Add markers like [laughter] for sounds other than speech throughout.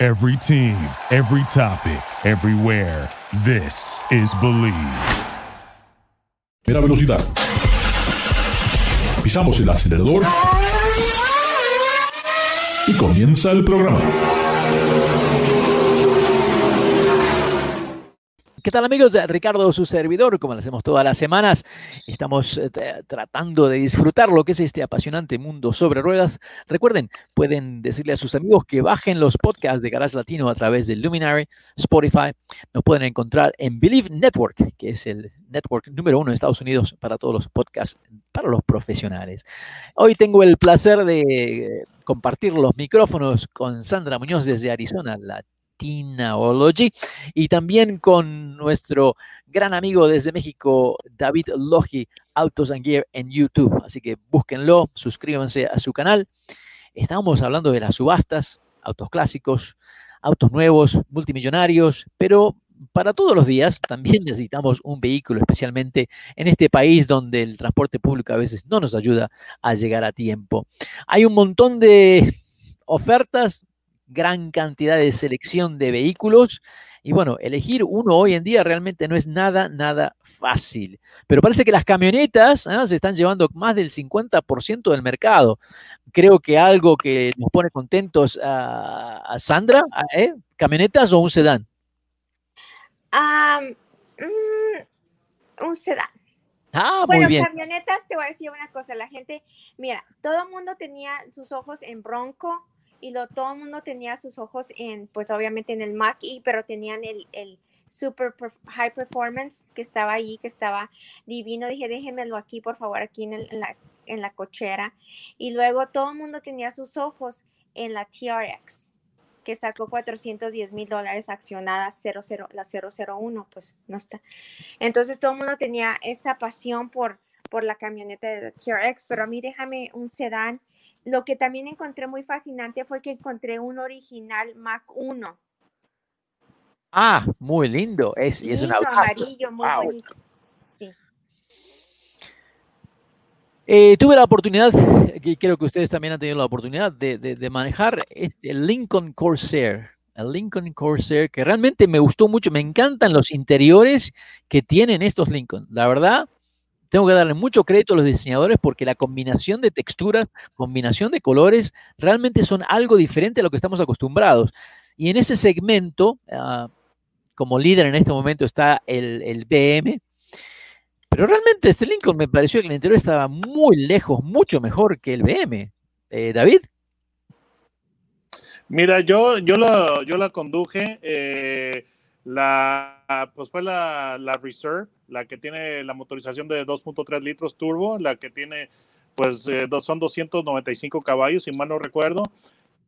Every team, every topic, everywhere. This is Believe. Primera velocidad. Pisamos el acelerador. Y comienza el programa. ¿Qué tal amigos? Ricardo, su servidor, como lo hacemos todas las semanas, estamos eh, tratando de disfrutar lo que es este apasionante mundo sobre ruedas. Recuerden, pueden decirle a sus amigos que bajen los podcasts de Garage Latino a través de Luminary, Spotify. Nos pueden encontrar en Believe Network, que es el network número uno de Estados Unidos para todos los podcasts para los profesionales. Hoy tengo el placer de compartir los micrófonos con Sandra Muñoz desde Arizona, la Tinaology, y también con nuestro gran amigo desde México, David Logi, Autos and Gear en YouTube. Así que búsquenlo, suscríbanse a su canal. Estábamos hablando de las subastas, autos clásicos, autos nuevos, multimillonarios, pero para todos los días también [laughs] necesitamos un vehículo, especialmente en este país donde el transporte público a veces no nos ayuda a llegar a tiempo. Hay un montón de ofertas, gran cantidad de selección de vehículos. Y bueno, elegir uno hoy en día realmente no es nada, nada fácil. Pero parece que las camionetas ¿ah? se están llevando más del 50% del mercado. Creo que algo que nos pone contentos a, Sandra, ¿eh? ¿camionetas o un sedán? Mm, un sedán. Ah, bueno, muy bien. camionetas, te voy a decir una cosa, la gente, mira, todo el mundo tenía sus ojos en Bronco, y lo, todo el mundo tenía sus ojos en, pues obviamente en el Mac E, pero tenían el, el super high performance que estaba ahí, que estaba divino. Dije, déjenmelo aquí, por favor, aquí en, la, en la cochera. Y luego todo el mundo tenía sus ojos en la TRX, que sacó 410 mil dólares accionada 00, la 001, pues no está. Entonces todo el mundo tenía esa pasión por, por la camioneta de la TRX, pero a mí déjame un sedán lo que también encontré muy fascinante fue que encontré un original Mac 1. Ah, muy lindo. Es, es un amarillo, muy bonito. Eh, tuve la oportunidad, y creo que ustedes también han tenido la oportunidad de, manejar este Lincoln Corsair. El Lincoln Corsair, que realmente me gustó mucho. Me encantan los interiores que tienen estos Lincoln. La verdad, tengo que darle mucho crédito a los diseñadores porque la combinación de texturas, combinación de colores, realmente son algo diferente a lo que estamos acostumbrados. Y en ese segmento, ah, como líder en este momento está el, BM, pero realmente este Lincoln me pareció que el interior estaba muy lejos, mucho mejor que el BM. Eh, David. Mira, yo, yo, la, yo la conduje, eh, la, pues fue la, la Reserve la que tiene la motorización de 2.3 litros turbo, la que tiene, pues eh, son 295 caballos, si mal no recuerdo.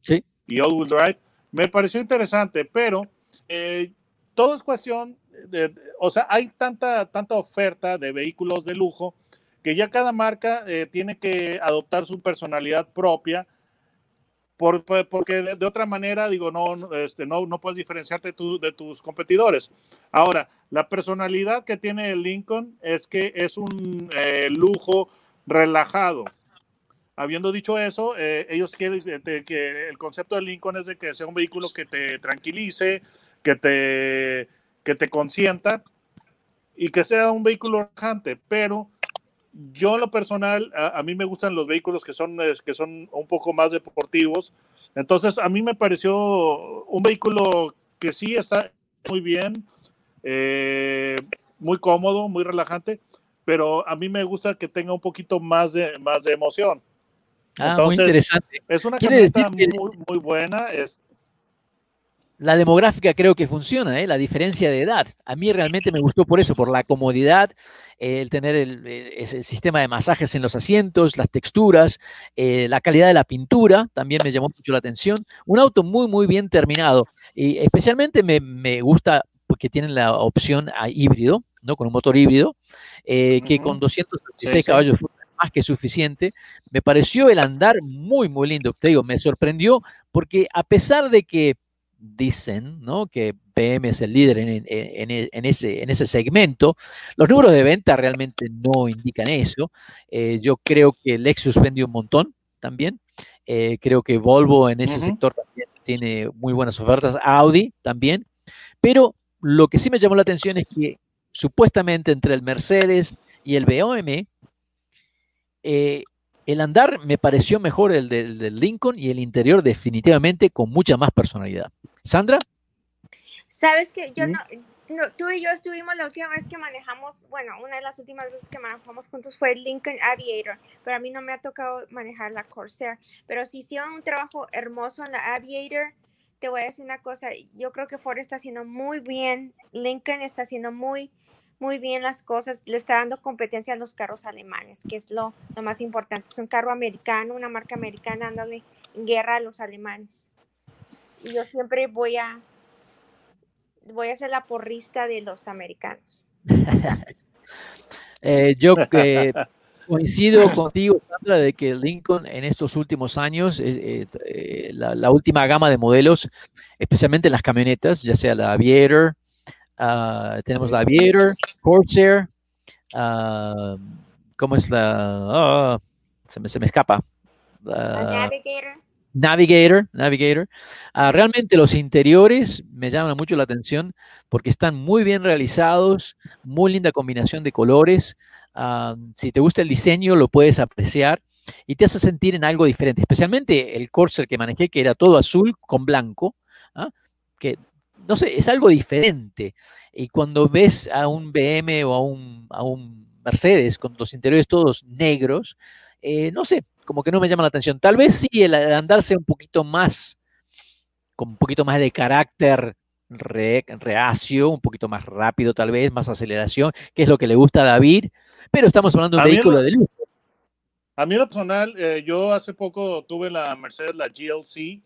Sí. Y all-wheel drive. Me pareció interesante, pero eh, todo es cuestión, de, o sea, hay tanta, tanta oferta de vehículos de lujo que ya cada marca eh, tiene que adoptar su personalidad propia por, porque de, otra manera, digo, no, este, no, no puedes diferenciarte de tus competidores. Ahora, la personalidad que tiene el Lincoln es que es un eh, lujo relajado. Habiendo dicho eso, eh, ellos quieren que el concepto del Lincoln es de que sea un vehículo que te tranquilice, que te, que te consienta y que sea un vehículo relajante, pero yo lo personal, a, mí me gustan los vehículos que son, que son un poco más deportivos. Entonces, a mí me pareció un vehículo que sí está muy bien, eh, muy cómodo, muy relajante, pero a mí me gusta que tenga un poquito más de, más de emoción. Ah, muy interesante. Es una camioneta muy, muy buena. Es, la demográfica creo que funciona, ¿eh? la diferencia de edad. A mí realmente me gustó por eso, por la comodidad, el tener el, ese sistema de masajes en los asientos, las texturas, eh, la calidad de la pintura, también me llamó mucho la atención. Un auto muy, muy bien terminado. Y especialmente me, me gusta porque tienen la opción a híbrido, ¿no? Con un motor híbrido, que con 236 caballos fue más que suficiente. Me pareció el andar muy, muy lindo. Te digo, me sorprendió porque a pesar de que dicen ¿no? que PM es el líder en, ese, en, ese, segmento. Los números de venta realmente no indican eso. Eh, yo creo que Lexus vende un montón también. Eh, creo que Volvo en ese sector también tiene muy buenas ofertas. Audi también. Pero lo que sí me llamó la atención es que supuestamente entre el Mercedes y el BOM, eh, el andar me pareció mejor el del, Lincoln y el interior definitivamente con mucha más personalidad. Sandra. Sabes que yo no, tú y yo estuvimos la última vez que manejamos, bueno, una de las últimas veces que manejamos juntos fue el Lincoln Aviator, pero a mí no me ha tocado manejar la Corsair, pero si hicieron un trabajo hermoso en la Aviator. Te voy a decir una cosa, yo creo que Ford está haciendo muy bien, Lincoln está haciendo muy, muy bien las cosas, le está dando competencia a los carros alemanes, que es lo, lo más importante. Es un carro americano, una marca americana dándole guerra a los alemanes. Y yo siempre voy a voy a ser la porrista de los americanos. [laughs] Eh, yo eh, coincido contigo, Sandra, de que Lincoln en estos últimos años, eh, la, la, última gama de modelos, especialmente en las camionetas, ya sea la Aviator, Ah, tenemos la Aviator, Corsair, uh, ¿cómo es la? Ah, se, me, se, me, escapa. Navigator. Navigator, Navigator. realmente los interiores me llaman mucho la atención porque están muy bien realizados, muy linda combinación de colores. si te gusta el diseño, lo puedes apreciar y te hace sentir en algo diferente, especialmente el Corsair que manejé, que era todo azul con blanco, que no sé, es algo diferente. Y cuando ves a un BM o a un, a un Mercedes con los interiores todos negros, eh, no sé, como que no me llama la atención. Tal vez sí el, andarse un poquito más, con un poquito más de carácter reacio, un poquito más rápido tal vez, más aceleración, que es lo que le gusta a David, pero estamos hablando de un vehículo de lujo. A mí lo personal, eh, yo hace poco tuve la Mercedes, la GLC,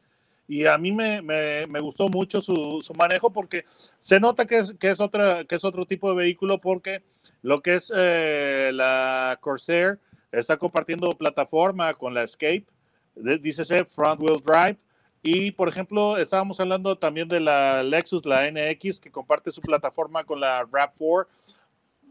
y a mí me, me, me gustó mucho su, su, manejo porque se nota que es, que, es otra, que es otro tipo de vehículo porque lo que es eh, la Corsair está compartiendo plataforma con la Escape, dice front wheel drive. Y por ejemplo, estábamos hablando también de la Lexus, la NX, que comparte su plataforma con la RAV4,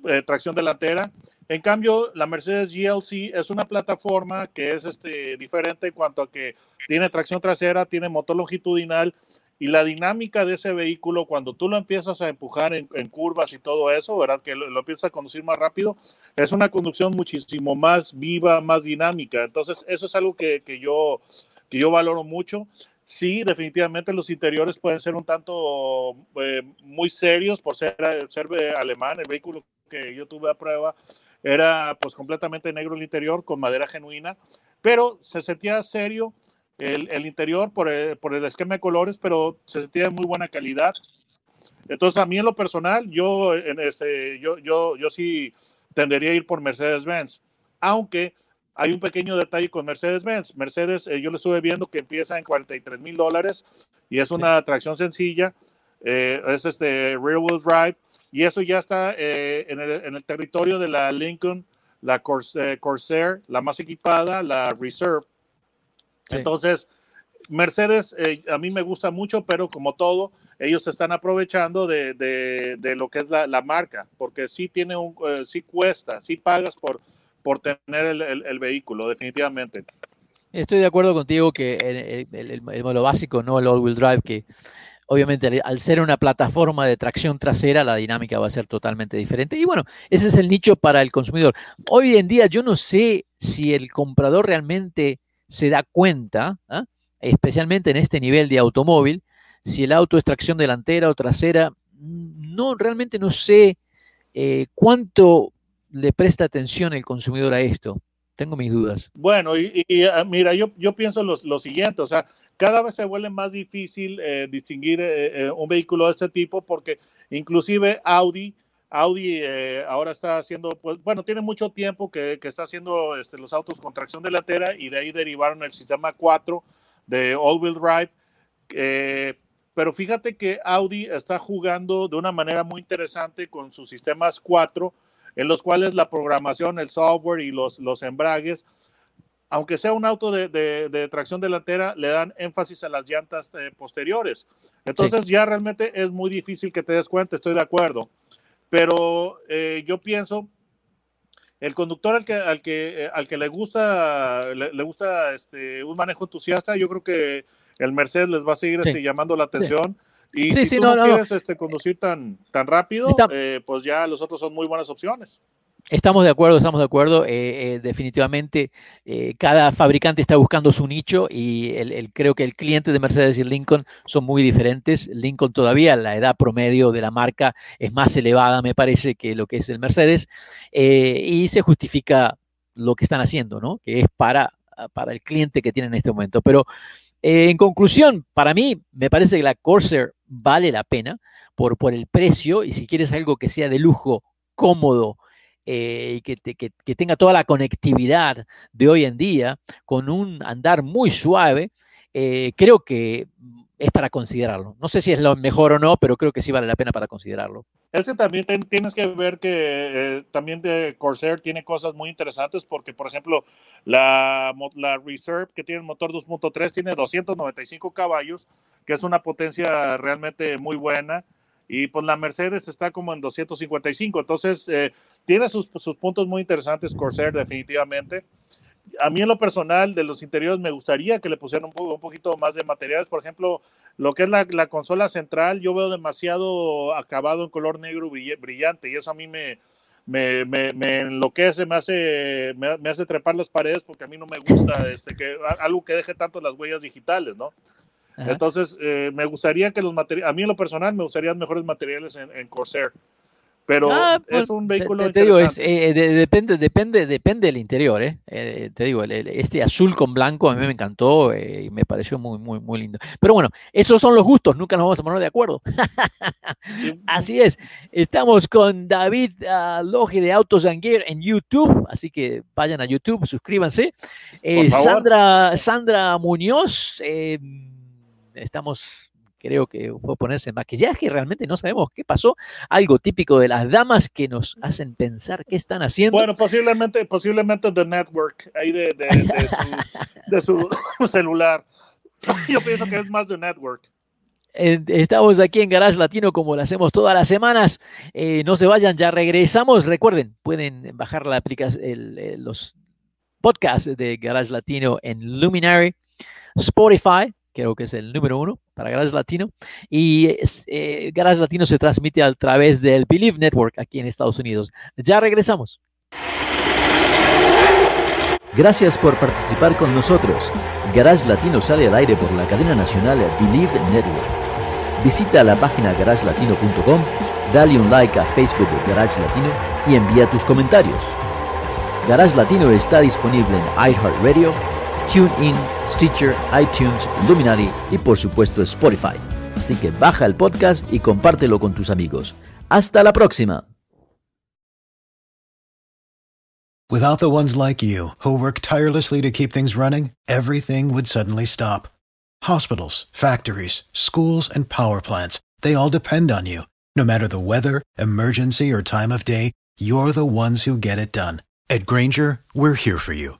eh, tracción delantera. En cambio, la Mercedes GLC es una plataforma que es este, diferente en cuanto a que tiene tracción trasera, tiene motor longitudinal y la dinámica de ese vehículo cuando tú lo empiezas a empujar en, curvas y todo eso, ¿verdad? Que lo, empiezas a conducir más rápido, es una conducción muchísimo más viva, más dinámica. Entonces, eso es algo que, que yo, que yo valoro mucho. Sí, definitivamente los interiores pueden ser un tanto eh, muy serios por ser, ser alemán. El vehículo que yo tuve a prueba era pues completamente negro el interior con madera genuina, pero se sentía serio el, el interior por el, por el, esquema de colores, pero se sentía de muy buena calidad. Entonces a mí en lo personal, yo, en este, yo, yo, yo sí tendería a ir por Mercedes-Benz, aunque hay un pequeño detalle con Mercedes-Benz. Mercedes, eh, yo le estuve viendo que empieza en 43 mil dólares y es una tracción sencilla, eh, es este rear wheel drive y eso ya está eh, en, el, territorio de la Lincoln, la eh, Corsair, la más equipada, la Reserve. Entonces, Mercedes eh, a mí me gusta mucho, pero como todo, ellos se están aprovechando de, lo que es la, marca, porque sí tiene un, sí cuesta, sí pagas por, por tener el, vehículo, definitivamente. Estoy de acuerdo contigo que el, el, modelo básico, no el all-wheel drive, que Obviamente, al ser una plataforma de tracción trasera, la dinámica va a ser totalmente diferente. Y bueno, ese es el nicho para el consumidor. Hoy en día yo no sé si el comprador realmente se da cuenta, ¿ah? especialmente en este nivel de automóvil, si el auto es tracción delantera o trasera. No, realmente no sé eh, cuánto le presta atención el consumidor a esto. Tengo mis dudas. Bueno, y, ah, mira, yo, yo pienso lo, lo siguiente, o sea, cada vez se vuelve más difícil eh, distinguir eh, eh, un vehículo de este tipo porque inclusive Audi, Audi ahora está haciendo, pues bueno, tiene mucho tiempo que, que está haciendo este, los autos con tracción delantera y de ahí derivaron el sistema 4 de all-wheel drive. pero fíjate que Audi está jugando de una manera muy interesante con sus sistemas 4, en los cuales la programación, el software y los, los embragues aunque sea un auto de, tracción delantera, le dan énfasis a las llantas eh, posteriores. Entonces ya realmente es muy difícil que te des cuenta, estoy de acuerdo. Pero eh, yo pienso, el conductor al que, al que, eh, al que le gusta, le, gusta este, un manejo entusiasta, yo creo que el Mercedes les va a seguir este, llamando la atención. Y si tú no, quieres Este, conducir tan, tan rápido, pues ya los otros son muy buenas opciones. Estamos de acuerdo, estamos de acuerdo. Eh, eh, definitivamente, eh, cada fabricante está buscando su nicho y el, creo que el cliente de Mercedes y Lincoln son muy diferentes. Lincoln todavía, la edad promedio de la marca es más elevada, me parece, que lo que es el Mercedes. y se justifica lo que están haciendo, ¿no? Que es para, para el cliente que tiene en este momento. Pero en conclusión, para mí, me parece que la Corsair vale la pena por, por el precio y si quieres algo que sea de lujo, cómodo, eh, y que, tenga toda la conectividad de hoy en día con un andar muy suave, eh, creo que es para considerarlo. No sé si es lo mejor o no, pero creo que sí vale la pena para considerarlo. Ese también tienes que ver que eh, también de Corsair tiene cosas muy interesantes porque, por ejemplo, la, la Reserve que tiene el motor 2.3 tiene 295 caballos, que es una potencia realmente muy buena y pues la Mercedes está como en 255. Entonces, eh, tiene sus, sus, puntos muy interesantes Corsair, definitivamente. A mí en lo personal, de los interiores, me gustaría que le pusieran un, un poquito más de materiales. Por ejemplo, lo que es la, la, consola central, yo veo demasiado acabado en color negro brillante y eso a mí me, me, me, me enloquece, me hace, me, hace trepar las paredes porque a mí no me gusta este, que, algo que deje tanto las huellas digitales, ¿no? Entonces, eh, me gustaría que los materiales, a mí en lo personal, me gustarían mejores materiales en, Corsair. Pero ah, pues, es un vehículo. Te, digo, es, eh, depende, depende, depende del interior, ¿eh? eh te digo, este azul con blanco a mí me encantó y me pareció muy, muy, muy lindo. Pero bueno, esos son los gustos, nunca nos vamos a poner de acuerdo. [laughs] así es. Estamos con David uh, Loge de Autos and Gear en YouTube, así que vayan a YouTube, suscríbanse. Sandra, Sandra Muñoz estamos, creo que fue ponerse maquillaje, realmente no sabemos qué pasó, algo típico de las damas que nos hacen pensar qué están haciendo. Bueno, posiblemente, posiblemente The Network, ahí de, de, su, [laughs] celular. Yo pienso que es más The Network. Estamos aquí en Garage Latino como lo hacemos todas las semanas. Eh, no se vayan, ya regresamos. Recuerden, pueden bajar la aplicación, los podcasts de Garage Latino en Luminary, Spotify, creo que es el número uno para Garage Latino. Y eh, Garage Latino se transmite a través del Believe Network aquí en Estados Unidos. Ya regresamos. Gracias por participar con nosotros. Garage Latino sale al aire por la cadena nacional Believe Network. Visita la página garagelatino.com, dale un like a Facebook Garage Latino y envía tus comentarios. Garage Latino está disponible en iHeartRadio, TuneIn, Stitcher, iTunes, Luminary y por supuesto Spotify. Así que baja el podcast y compártelo con tus amigos. Hasta la próxima. Without the ones like you who work tirelessly to keep things running, everything would suddenly stop. Hospitals, factories, schools and power plants, they all depend on you. No matter the weather, emergency or time of day, you're the ones who get it done. At Granger, we're here for you